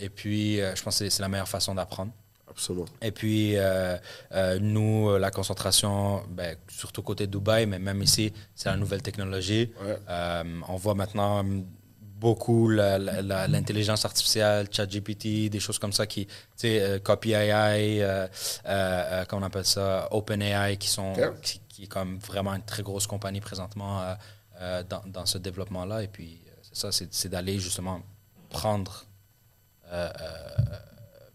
Et puis, je pense que c'est la meilleure façon d'apprendre. Absolument. Et puis, euh, euh, nous, la concentration, ben, surtout côté Dubaï, mais même ici, c'est la nouvelle technologie. Ouais. Euh, on voit maintenant beaucoup l'intelligence artificielle, ChatGPT, des choses comme ça qui, tu sais, Copy AI, euh, comment on appelle ça, OpenAI, qui sont, qui, qui est comme vraiment une très grosse compagnie présentement dans, dans ce développement-là. Et puis, c'est ça, c'est d'aller justement prendre,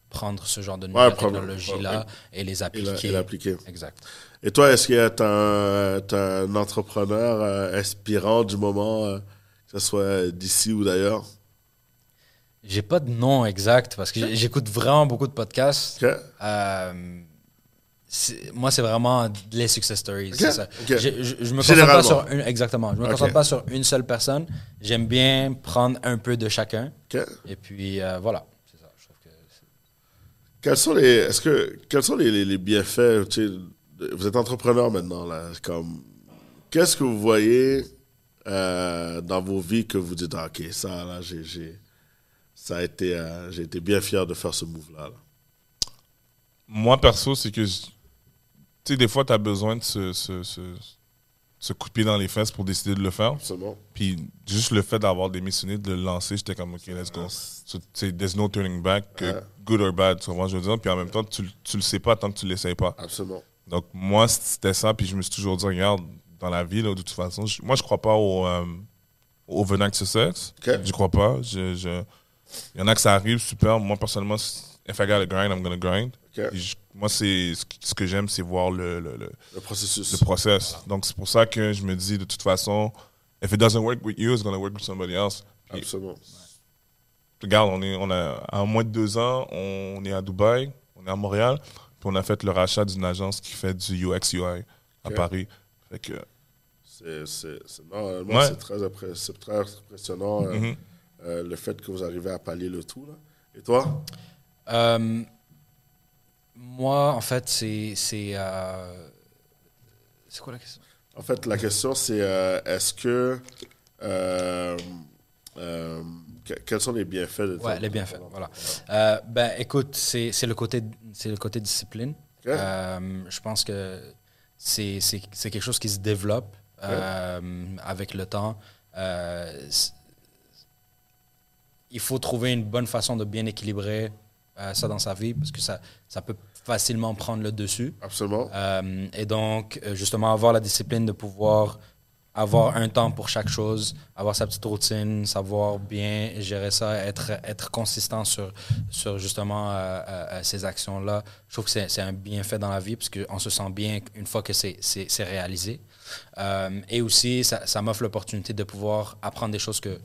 prendre ce genre de nouvelles technologies-là et les appliquer. et l'appliquer. Exact. Et toi, est-ce qu'il y a un, entrepreneur euh, inspirant du moment, euh, que ce soit d'ici ou d'ailleurs? J'ai pas de nom exact parce que j'écoute vraiment beaucoup de podcasts. Euh, moi, c'est vraiment les success stories. ça. Je, je- je me concentre pas sur une, exactement. Je me concentre pas sur une seule personne. J'aime bien prendre un peu de chacun. Et puis voilà. C'est ça. Je trouve que c'est- Quels sont les, est-ce que, quels sont les, les- les bienfaits Vous êtes entrepreneur maintenant, là. Comme, qu'est-ce que vous voyez euh, dans vos vies que vous dites, ah, OK, ça, là, j'ai, j'ai- ça a été, euh, j'ai été bien fier de faire ce move-là. là. Moi, perso, c'est que. Tu sais, des fois, tu as besoin de ce, ce, ce, ce coup de pied dans les fesses pour décider de le faire. Absolument. Puis juste le fait d'avoir démissionné, de le lancer, j'étais comme, OK, let's go. So, there's no turning back, good or bad, tu je veux dire? Puis en même temps, tu, tu le sais pas tant que tu l'essayes pas. Absolument. Donc, moi, c'était ça. Puis je me suis toujours dit, regarde, dans la vie, là, de toute façon, je- moi, je crois pas au, euh, au overnight success. Ok. Je crois pas. Je, je- Il y en a que ça arrive, super. Moi, personnellement, if I gotta grind, I'm gonna grind. Je- moi, c'est ce que- j'aime, c'est voir le, le, le, Le processus. le process. Donc, c'est pour ça que je me dis, de toute façon, if it doesn't work with you, it's gonna work with somebody else. Puis Absolument. regarde, on, est, on a à moins de deux ans, on est à Dubaï, on est à Montréal, puis on a fait le rachat d'une agence qui fait du UX UI à. Paris. Fait que, C'est, c'est, c'est, normalement, Ouais. c'est, très impressionnant euh, mhm. euh, le fait que vous arrivez à pallier le tout. Là. Et toi? Euh, moi, en fait, c'est. C'est euh, c'est quoi la question? En fait, la question, c'est euh, est-ce que. euh, euh, que- quels sont les bienfaits de Ouais, les bienfaits, voilà. Ben, écoute, c'est le côté, le côté discipline. Je pense que c'est quelque chose qui se développe avec le temps. Il faut trouver une bonne façon de bien équilibrer euh, ça dans sa vie parce que ça, ça peut facilement prendre le dessus. Absolument. Euh, et donc, euh, justement, avoir la discipline de pouvoir avoir un temps pour chaque chose, avoir sa petite routine, savoir bien gérer ça, être, être consistant sur, sur justement euh, ces actions-là. Je trouve que c'est un bienfait dans la vie parce qu'on se sent bien une fois que c'est réalisé. Et aussi, ça, ça m'offre l'opportunité de pouvoir apprendre des choses que...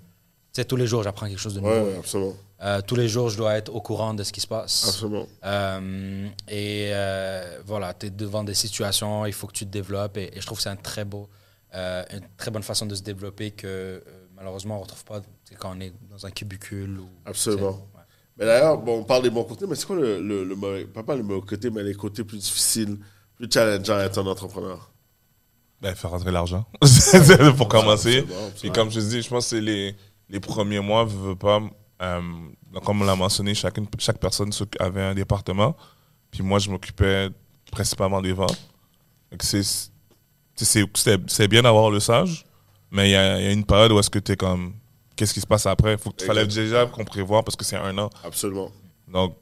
Tu sais, tous les jours, j'apprends quelque chose de nouveau. Ouais, absolument. Euh, tous les jours, je dois être au courant de ce qui se passe. Absolument. Euh, et euh, voilà, tu es devant des situations, il faut que tu te développes. Et, et je trouve que c'est un très beau, euh, une très bonne façon de se développer que euh, malheureusement on ne retrouve pas quand on est dans un cubicule. Ou, Absolument. ouais. Mais d'ailleurs, bon, on parle des bons côtés, mais c'est quoi le, le, le mauvais, pas pas le mauvais côté, mais les côtés plus difficiles, plus challengeants à être un entrepreneur? Ben, faire rentrer l'argent. *laughs* C'est pour commencer. Absolument, absolument. comme je dis, je pense que c'est les, les premiers mois, veux, veux pas. euh, comme on l'a mentionné, chacune, chaque personne avait un département. Puis moi, je m'occupais principalement des ventes. C'est, bien d'avoir le sage, mais il y a, il y a une période où est-ce que tu es comme. Qu'est-ce qui se passe après? Faut tu fallait déjà qu'on prévoit parce que c'est un an. Absolument. Donc,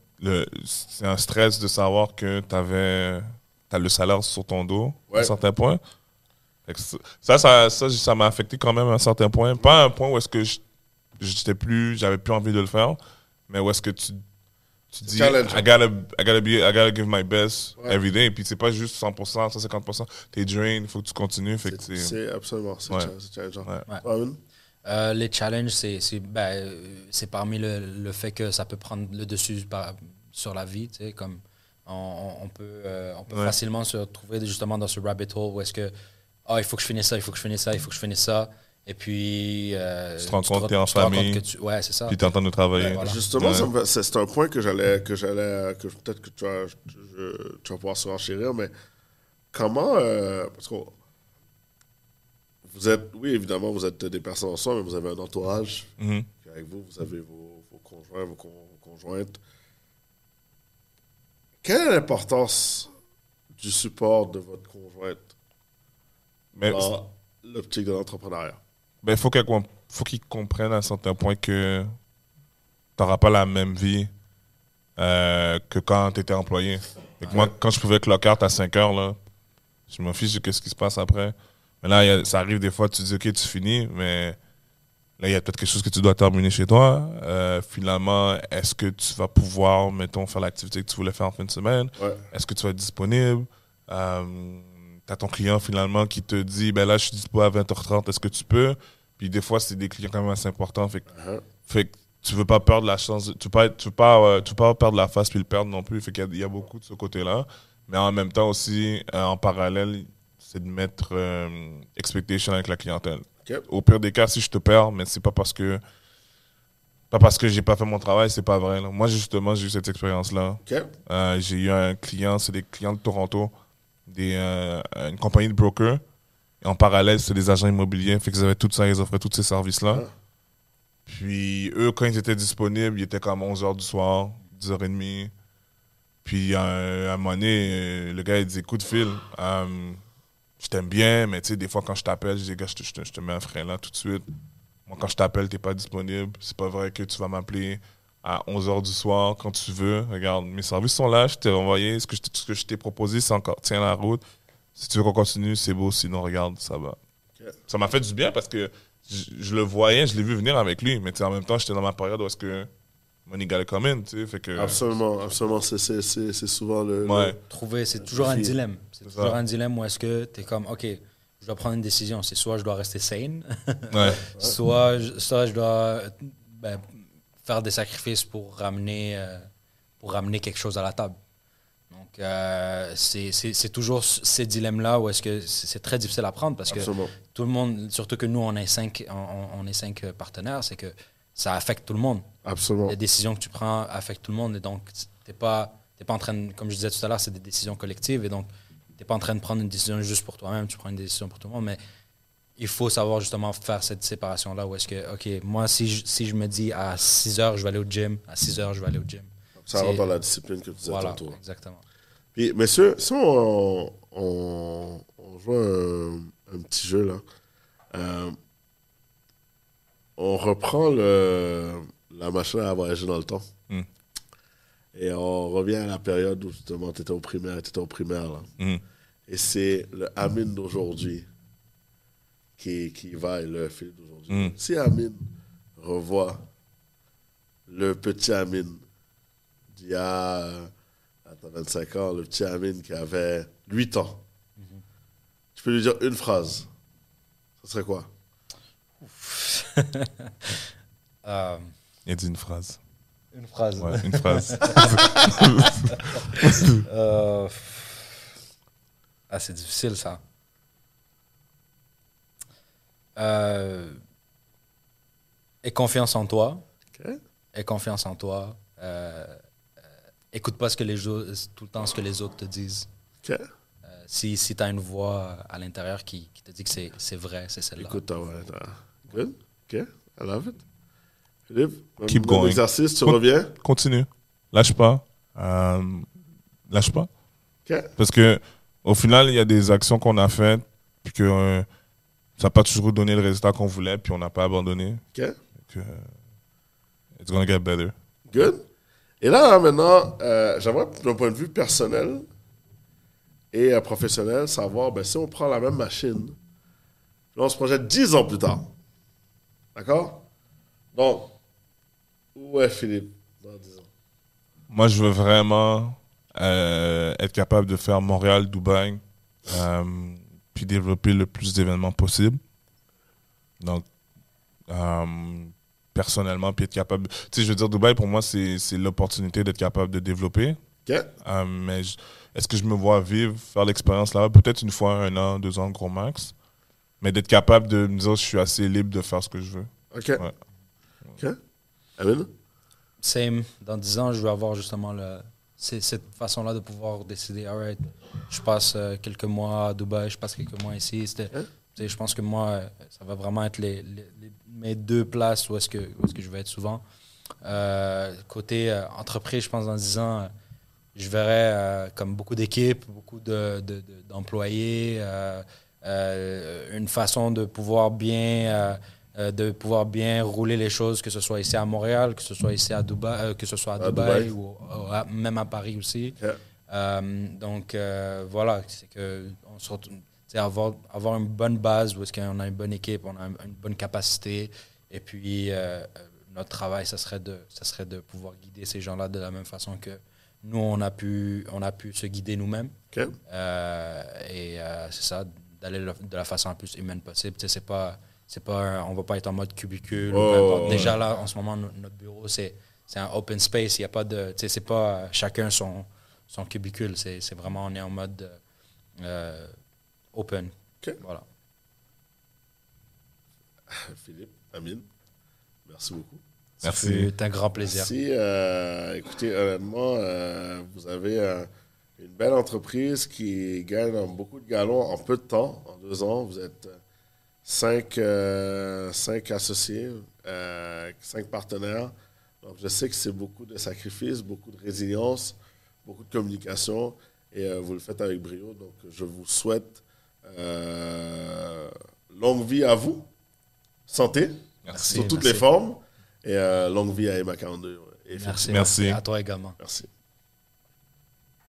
c'est un stress de savoir que tu as le salaire sur ton dos à un certain point. Ça, ça, ça m'a affecté quand même à un certain point. Pas à un point où est-ce que je- j'étais plus, j'avais plus envie de le faire, mais où est-ce que tu, tu dis, Challenge. I gotta, I gotta be, I gotta give my best Ouais. every day. Et puis c'est pas juste 100%, 150%. T'es drain, il faut que tu continues. Fait C'est, absolument, c'est, Ouais. challengeant. Ouais. Ouais. Raoul? Euh, les challenges, c'est c'est ben, euh, c'est parmi le, le fait que ça peut prendre le dessus par- sur la vie. tu sais, Comme on, on- peut, euh, on peut Ouais. facilement se retrouver justement dans ce rabbit hole où est-ce que ah, il faut que je finisse ça, il faut que je finisse ça, il faut que je finisse ça. Et puis. euh, Tu te rends compte en tu te rends compte famille. que tu- ouais, c'est ça. puis en train de travailler. Ouais, voilà. Justement, Ouais. c'est, un point que j'allais, que j'allais, que peut-être que tu vas, je- tu vas pouvoir surenchérir, mais comment, euh, parce que vous êtes, oui, évidemment, vous êtes des personnes en soi, mais vous avez un entourage. Mhm. Avec vous, vous avez vos, vos conjoints, vos con- conjointes. Quelle est l'importance du support de votre conjointe Mais dans l'optique de l'entrepreneuriat? Ben, faut qu'elle faut qu'ils comprennent à un certain point que tu n'auras pas la même vie euh, que quand tu étais employé. Que Moi, quand je pouvais clock out à 5 heures, là, je m'en fiche de ce qui se passe après. Mais là, a- ça arrive des fois, tu dis, OK, tu finis, mais là, il y a peut-être quelque chose que tu dois terminer chez toi. Euh, finalement, est-ce que tu vas pouvoir, mettons, faire l'activité que tu voulais faire en fin de semaine? Ouais. Est-ce que tu vas être disponible? Euh, as ton client finalement qui te dit ben là, je suis dispo à 20h30, est-ce que tu peux? Puis des fois, c'est des clients quand même assez importants. Fait, que- Uh-huh. fait que tu veux pas perdre la chance, tu veux pas, tu veux pas, euh, tu veux pas perdre la face puis le perdre non plus. Fait qu'il y a- il y, a beaucoup de ce côté-là. Mais en même temps aussi, euh, en parallèle, c'est de mettre euh, expectation avec la clientèle. Au pire des cas, si je te perds, mais c'est pas parce que pas parce que j'ai pas fait mon travail, c'est pas vrai. là. Moi, justement, j'ai eu cette expérience-là. J'ai eu un client, c'est des clients de Toronto, des, euh, une compagnie de broker. Et en parallèle, c'est des agents immobiliers. Fait qu'ils avaient tout ça, ils offraient tous ces services-là. Ah. Puis eux, quand ils étaient disponibles, ils étaient comme 11h du soir, 10h30. Puis à un, à un moment donné, euh, le gars, il dit Écoute, Phil, euh, je t'aime bien, mais tu sais, des fois, quand je t'appelle, je dis Gars, je te mets un frein là tout de suite. Moi, quand je t'appelle, t'es pas disponible. C'est pas vrai que tu vas m'appeler à 11h du soir quand tu veux. Regarde, mes services sont là, je t'ai envoyé. Ce que je, ce que je t'ai proposé, c'est encore, tiens la route. Si tu veux qu'on continue, c'est beau. Sinon, regarde, ça va. Ça m'a fait du bien parce que je, je le voyais, je l'ai vu venir avec lui. Mais en même temps, j'étais dans ma période où est-ce que money gotta come in, tu sais. Fait que, Absolument, absolument. C'est, c'est, c'est, c'est souvent le. ouais. Trouver, c'est toujours un dilemme. C'est C'est toujours ça. un dilemme où est-ce que tu es comme, OK, je dois prendre une décision. C'est soit je dois rester sane, ouais. *laughs* soit, je, soit je dois ben, faire des sacrifices pour ramener, euh, pour ramener quelque chose à la table. Donc, euh, c'est- toujours ces dilemmes-là où est-ce que c'est très difficile à prendre parce que tout le monde, surtout que nous, on est cinq, on, on- est cinq euh, partenaires, c'est que ça affecte tout le monde. Absolument. Les décisions que tu prends affectent tout le monde et donc t'es pas, pas en train, de, comme je disais tout à l'heure, c'est des décisions collectives et donc t'es pas en train de prendre une décision juste pour toi-même, tu prends une décision pour tout le monde, mais il faut savoir justement faire cette séparation-là où est-ce que, ok, moi, si je, si je me dis à 6 heures, je vais aller au gym, à 6 heures, je vais aller au gym. Ça rentre dans la discipline que tu disais Voilà, tantôt. exactement. Puis, messieurs, si on, on, on joue un, un petit jeu, là, euh, on reprend le, la machine à voyager dans le temps. Mm. Et on revient à la période où justement tu étais au primaire, tu étais au primaire. Là. Mhm. Et c'est le Amine d'aujourd'hui qui, qui va et le Philippe d'aujourd'hui. Mm. Si Amine revoit le petit Amine d'il y a euh, attends, 25 ans, le petit Amine qui avait 8 ans, tu peux lui dire une phrase. Ce serait quoi? *laughs* Euh, Il a dit une phrase. une phrase. Ouais, une phrase. *laughs* Euh, Ah, c'est difficile ça. Euh, Aie confiance en toi. Aie confiance en toi. Euh, euh, écoute pas ce que les autres, tout le temps ce que les autres te disent. Euh, si si tu as une voix à l'intérieur qui, qui te dit que c'est c'est vrai, c'est celle-là. Écoute, ta voix, Good. Ok. I love it. Philippe, Keep going. exercice, tu Con- reviens? Continue. Lâche pas. Euh, lâche pas. Ok. Parce que au final, il y a des actions qu'on a faites, puis que euh, ça n'a pas toujours donné le résultat qu'on voulait, puis on n'a pas abandonné. Ok. Que, euh, it's gonna get better. Good. Et là, maintenant, euh, j'aimerais, d'un point de vue personnel et euh, professionnel, savoir ben, si on prend la même machine, là, on se projette 10 ans plus tard. D'accord? Donc, où est Philippe dans 10 ans? Moi, je veux vraiment euh, être capable de faire Montréal, Dubaï, puis développer le plus d'événements possible. Donc, euh, personnellement, puis être capable. Tu sais, je veux dire, Dubaï, pour moi, c'est c'est l'opportunité d'être capable de développer. Ok Euh, mais est-ce que je me vois vivre, faire l'expérience là-bas? Peut-être une fois, un an, deux ans, gros max. Mais d'être capable de me dire, je suis assez libre de faire ce que je veux. Ok. Ouais. Ok. Amen Same. Dans 10 ans, je vais avoir justement le, c'est cette façon-là de pouvoir décider, alright, je passe euh, quelques mois à Dubaï, je passe quelques mois ici. Hein? Je pense que moi, euh, ça va vraiment être les, les- les- mes deux places où est-ce que, où est-ce que je vais être souvent. Euh, côté euh, entreprise, je pense dans 10 ans, je verrai comme beaucoup d'équipes, beaucoup de- de- de- d'employés, une façon de pouvoir bien euh, de pouvoir bien rouler les choses, que ce soit ici à Montréal, que ce soit ici à Dubaï, euh, que ce soit à, À Dubaï, Dubaï. ou, à- même à Paris aussi. Euh, donc voilà, c'est que on se retrouve- avoir, avoir une bonne base où est-ce qu'on a une bonne équipe, on a une, bonne capacité, et puis notre travail, ça serait de, ça serait de pouvoir guider ces gens-là de la même façon que nous on a pu, on a pu se guider nous-mêmes. Euh, et euh, c'est ça, d'aller le- de la façon la plus humaine possible. Tu sais, c'est pas, c'est pas, un- on va pas être en mode cubicule. Oh. Déjà là, en ce moment, no- notre bureau, c'est, c'est un open space. Il y a pas de, tu sais, c'est pas chacun son, son cubicule. C'est, c'est vraiment, on est en mode euh, open. Ok. Voilà. *sighs* Philippe, Amine, merci beaucoup. Merci. C'est un grand plaisir. Merci. euh, écoutez, honnêtement, euh, vous avez euh, une belle entreprise qui gagne beaucoup de galons en peu de temps, en deux ans. Vous êtes euh, cinq, euh, cinq associés, euh, cinq partenaires. Donc, je sais que c'est beaucoup de sacrifices, beaucoup de résilience, beaucoup de communication, et euh, vous le faites avec brio. Donc, je vous souhaite euh, longue vie à vous, santé, Merci, sous toutes merci. les formes, et euh, longue vie à Emma 42. Et Merci, Merci. À toi également. Merci.